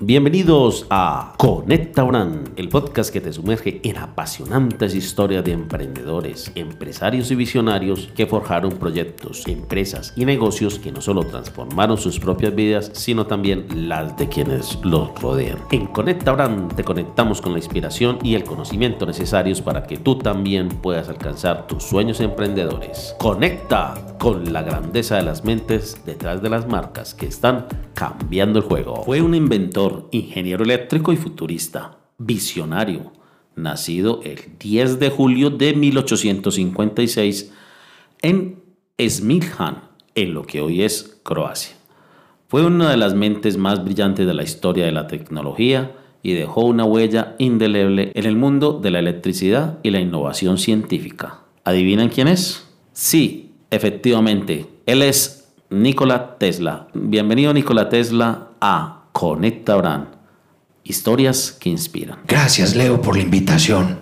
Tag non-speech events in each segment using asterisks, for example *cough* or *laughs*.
Bienvenidos a Conecta Brand, el podcast que te sumerge en apasionantes historias de emprendedores, empresarios y visionarios que forjaron proyectos, empresas y negocios que no solo transformaron sus propias vidas, sino también las de quienes los rodean. En Conecta Brand te conectamos con la inspiración y el conocimiento necesarios para que tú también puedas alcanzar tus sueños emprendedores. Conecta con la grandeza de las mentes detrás de las marcas que están cambiando el juego. Fue un inventor, ingeniero eléctrico y futurista, visionario, nacido el 10 de julio de 1856 en Smiljan, en lo que hoy es Croacia. Fue una de las mentes más brillantes de la historia de la tecnología y dejó una huella indeleble en el mundo de la electricidad y la innovación científica. ¿Adivinan quién es? Sí, Efectivamente, él es Nikola Tesla. Bienvenido Nikola Tesla a Conecta Brand. Historias que inspiran. Gracias Leo por la invitación.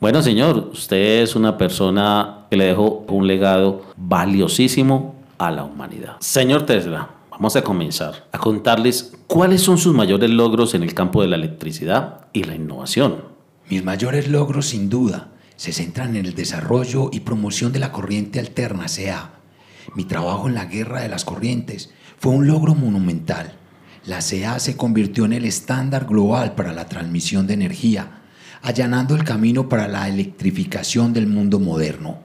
Bueno señor, usted es una persona que le dejó un legado valiosísimo a la humanidad. Señor Tesla, vamos a comenzar a contarles cuáles son sus mayores logros en el campo de la electricidad y la innovación. Mis mayores logros sin duda se centran en el desarrollo y promoción de la corriente alterna CA. Mi trabajo en la guerra de las corrientes fue un logro monumental. La CA se convirtió en el estándar global para la transmisión de energía, allanando el camino para la electrificación del mundo moderno.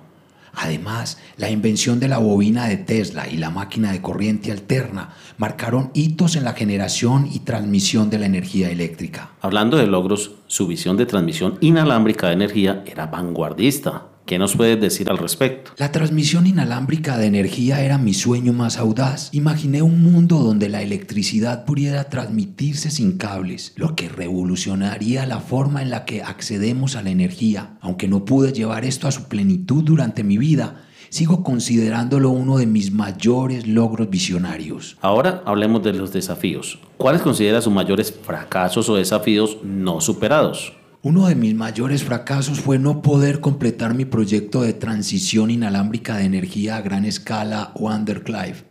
Además, la invención de la bobina de Tesla y la máquina de corriente alterna marcaron hitos en la generación y transmisión de la energía eléctrica. Hablando de logros, su visión de transmisión inalámbrica de energía era vanguardista. ¿Qué nos puedes decir al respecto? La transmisión inalámbrica de energía era mi sueño más audaz. Imaginé un mundo donde la electricidad pudiera transmitirse sin cables, lo que revolucionaría la forma en la que accedemos a la energía. Aunque no pude llevar esto a su plenitud durante mi vida, sigo considerándolo uno de mis mayores logros visionarios. Ahora hablemos de los desafíos. ¿Cuáles considera sus mayores fracasos o desafíos no superados? Uno de mis mayores fracasos fue no poder completar mi proyecto de transición inalámbrica de energía a gran escala Underclive.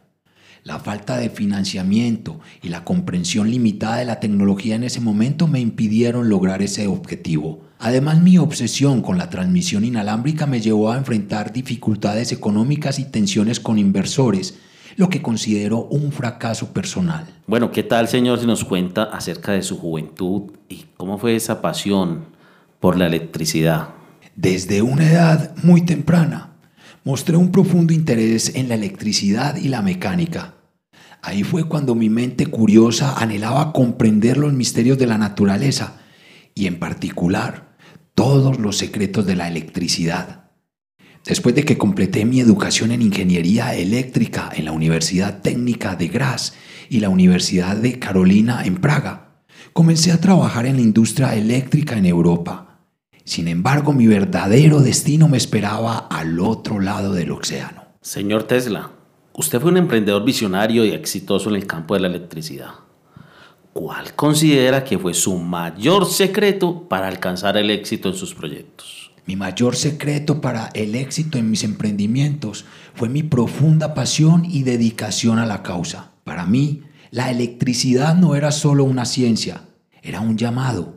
La falta de financiamiento y la comprensión limitada de la tecnología en ese momento me impidieron lograr ese objetivo. Además, mi obsesión con la transmisión inalámbrica me llevó a enfrentar dificultades económicas y tensiones con inversores, lo que considero un fracaso personal. Bueno, ¿qué tal, señor, si nos cuenta acerca de su juventud y cómo fue esa pasión por la electricidad? Desde una edad muy temprana, mostré un profundo interés en la electricidad y la mecánica. Ahí fue cuando mi mente curiosa anhelaba comprender los misterios de la naturaleza y en particular todos los secretos de la electricidad. Después de que completé mi educación en ingeniería eléctrica en la Universidad Técnica de Graz y la Universidad de Carolina en Praga, comencé a trabajar en la industria eléctrica en Europa. Sin embargo, mi verdadero destino me esperaba al otro lado del océano. Señor Tesla, usted fue un emprendedor visionario y exitoso en el campo de la electricidad. ¿Cuál considera que fue su mayor secreto para alcanzar el éxito en sus proyectos? Mi mayor secreto para el éxito en mis emprendimientos fue mi profunda pasión y dedicación a la causa. Para mí, la electricidad no era solo una ciencia, era un llamado.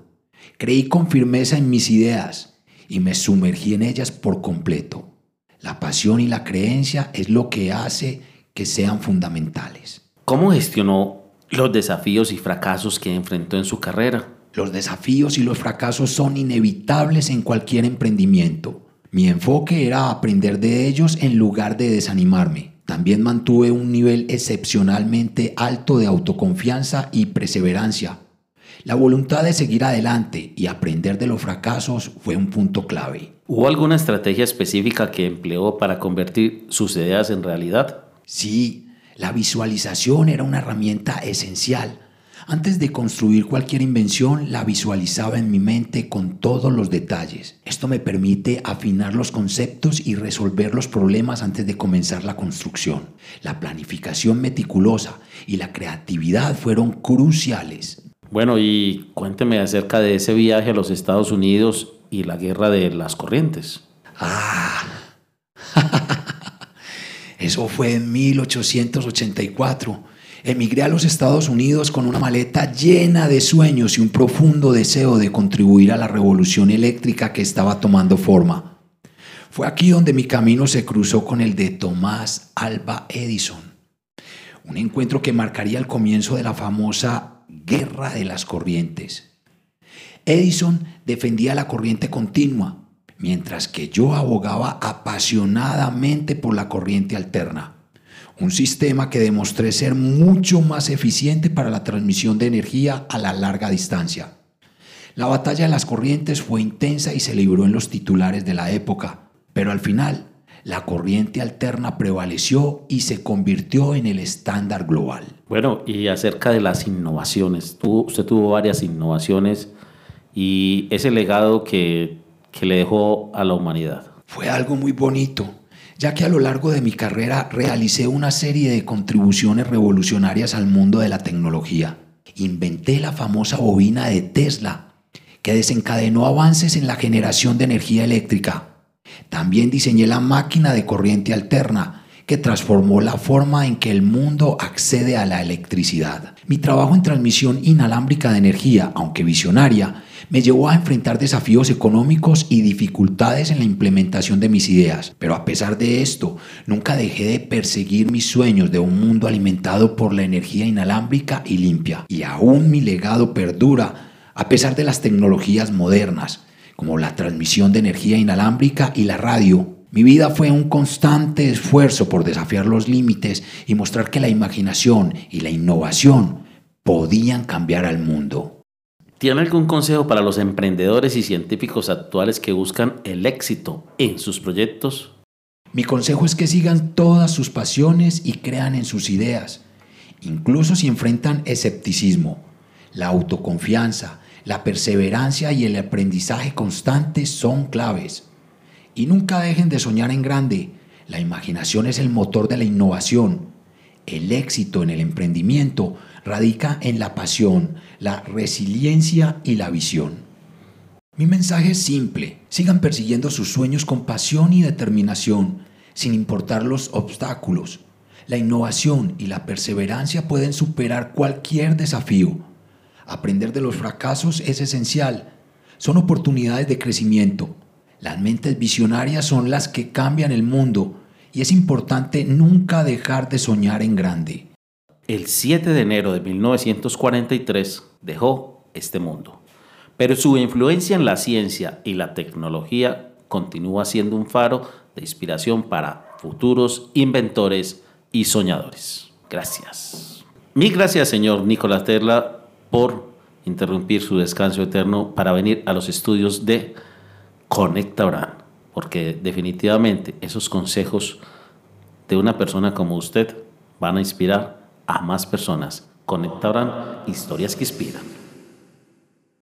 Creí con firmeza en mis ideas y me sumergí en ellas por completo. La pasión y la creencia es lo que hace que sean fundamentales. ¿Cómo gestionó los desafíos y fracasos que enfrentó en su carrera? Los desafíos y los fracasos son inevitables en cualquier emprendimiento. Mi enfoque era aprender de ellos en lugar de desanimarme. También mantuve un nivel excepcionalmente alto de autoconfianza y perseverancia. La voluntad de seguir adelante y aprender de los fracasos fue un punto clave. ¿Hubo alguna estrategia específica que empleó para convertir sus ideas en realidad? Sí, la visualización era una herramienta esencial. Antes de construir cualquier invención, la visualizaba en mi mente con todos los detalles. Esto me permite afinar los conceptos y resolver los problemas antes de comenzar la construcción. La planificación meticulosa y la creatividad fueron cruciales. Bueno, y cuénteme acerca de ese viaje a los Estados Unidos y la guerra de las corrientes. Ah, *laughs* eso fue en 1884 Emigré a los Estados Unidos con una maleta llena de sueños y un profundo deseo de contribuir a la revolución eléctrica que estaba tomando forma. Fue aquí donde mi camino se cruzó con el de Tomás Alba Edison, un encuentro que marcaría el comienzo de la famosa Guerra de las Corrientes. Edison defendía la corriente continua, mientras que yo abogaba apasionadamente por la corriente alterna, un sistema que demostré ser mucho más eficiente para la transmisión de energía a la larga distancia. La batalla de las corrientes fue intensa y se libró en los titulares de la época, pero al final la corriente alterna prevaleció y se convirtió en el estándar global. Bueno, y acerca de las innovaciones, usted tuvo varias innovaciones y ese legado que, que le dejó a la humanidad. Fue algo muy bonito, ya que a lo largo de mi carrera realicé una serie de contribuciones revolucionarias al mundo de la tecnología. Inventé la famosa bobina de Tesla, que desencadenó avances en la generación de energía eléctrica. También diseñé la máquina de corriente alterna, que transformó la forma en que el mundo accede a la electricidad. Mi trabajo en transmisión inalámbrica de energía, aunque visionaria, me llevó a enfrentar desafíos económicos y dificultades en la implementación de mis ideas. Pero a pesar de esto, nunca dejé de perseguir mis sueños de un mundo alimentado por la energía inalámbrica y limpia. Y aún mi legado perdura a pesar de las tecnologías modernas, como la transmisión de energía inalámbrica y la radio. Mi vida fue un constante esfuerzo por desafiar los límites y mostrar que la imaginación y la innovación podían cambiar al mundo. ¿Tiene algún consejo para los emprendedores y científicos actuales que buscan el éxito en sus proyectos? Mi consejo es que sigan todas sus pasiones y crean en sus ideas, incluso si enfrentan escepticismo. La autoconfianza, la perseverancia y el aprendizaje constante son claves. Y nunca dejen de soñar en grande. La imaginación es el motor de la innovación. El éxito en el emprendimiento radica en la pasión, la resiliencia y la visión. Mi mensaje es simple, sigan persiguiendo sus sueños con pasión y determinación, sin importar los obstáculos. La innovación y la perseverancia pueden superar cualquier desafío. Aprender de los fracasos es esencial. Son oportunidades de crecimiento. Las mentes visionarias son las que cambian el mundo y es importante nunca dejar de soñar en grande. El 7 de enero de 1943 dejó este mundo, pero su influencia en la ciencia y la tecnología continúa siendo un faro de inspiración para futuros inventores y soñadores. Gracias. Mil gracias, señor Nicolás Terla, por interrumpir su descanso eterno para venir a los estudios de Conecta Brand, porque definitivamente esos consejos de una persona como usted van a inspirar a más personas. Conectarán historias que inspiran.